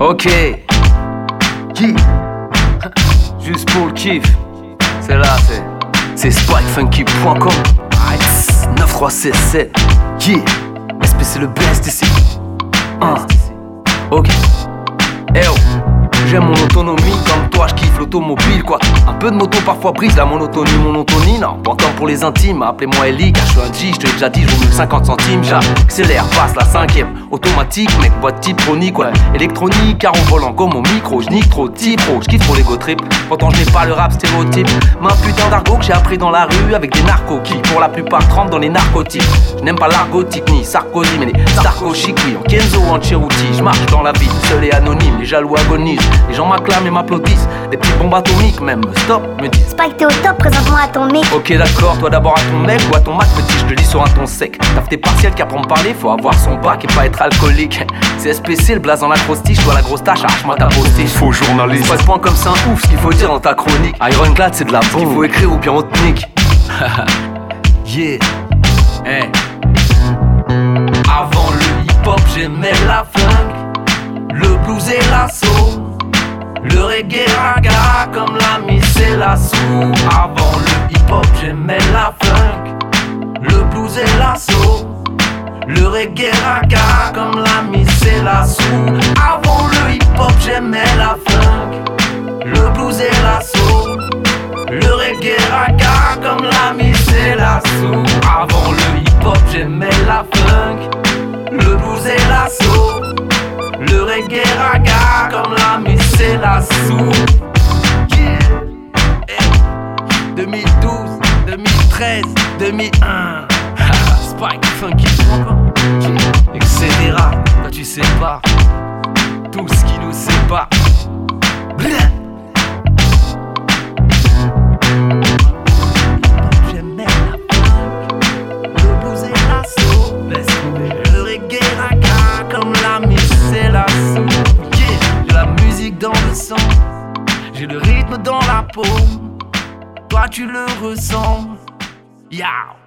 Ok. Qui Juste pour le kiff. C'est là, c'est. C'est spikefunky.com. 9367. Yeah. SP, c'est le best ici. Uh. Ok. Eh oh. J'aime mon autonomie, comme toi je kiffe l'automobile quoi. Un peu de moto parfois brise la monotonie, monotonie, non. Pas comme pour les intimes, appelez-moi Ellie, car je suis un G, je te l'ai déjà dit, je 50 centimes, j'accélère, passe la cinquième. Automatique, mec, boîte type chronique, ouais. Électronique, car on volant comme au micro, je nique trop, type pro, je kiffe trop l'ego trip. Pourtant je n'ai pas le rap stéréotype. Ma putain d'argot que j'ai appris dans la rue avec des narcos qui pour la plupart trempent dans les narcotiques. Je n'aime pas l'argotique ni Sarkozy, mais les sarco oui, en Kenzo en. Je marche dans la vie, seul et anonyme, les jaloux agonisent. Les gens m'acclament et m'applaudissent. Des petites bombes atomiques même. Stop, me disent. Spike, t'es au top, présente-moi à ton mec. Ok, d'accord, toi d'abord à ton mec ou à ton Mac, petit, je te dis sur un ton sec. T'as tes partiels qu'à me parler, faut avoir son bac et pas être alcoolique. C'est SPC, le blaze dans la crostiche, toi la grosse tâche, arrache-moi ta postiche. Faux journaliste. Pas point comme ça, ouf, ce qu'il faut dire dans ta chronique. Ironclad, c'est de la bombe. Il faut écrire ou bien on te nique. yeah. Hey. Avant le hip-hop, j'aimais la funk, le blues et l'assaut. Le reggae raga comme la miss et la sou. Avant le hip-hop, j'aimais la funk, le blues et l'assaut. Le reggae raga comme la miss et la sou. Avant le hip-hop, j'aimais la funk, le blues et l'assaut. Le reggae raga comme la miss et la sou. Avant le hip-hop, j'aimais la funk, le blues et l'assaut. Le reggae raga comme la miss et la sou. 2012, 2013, 2001. Spike, funky, etc. Toi tu sais pas tout ce qui nous sépare. Dans la peau, toi tu le ressens. Yeah.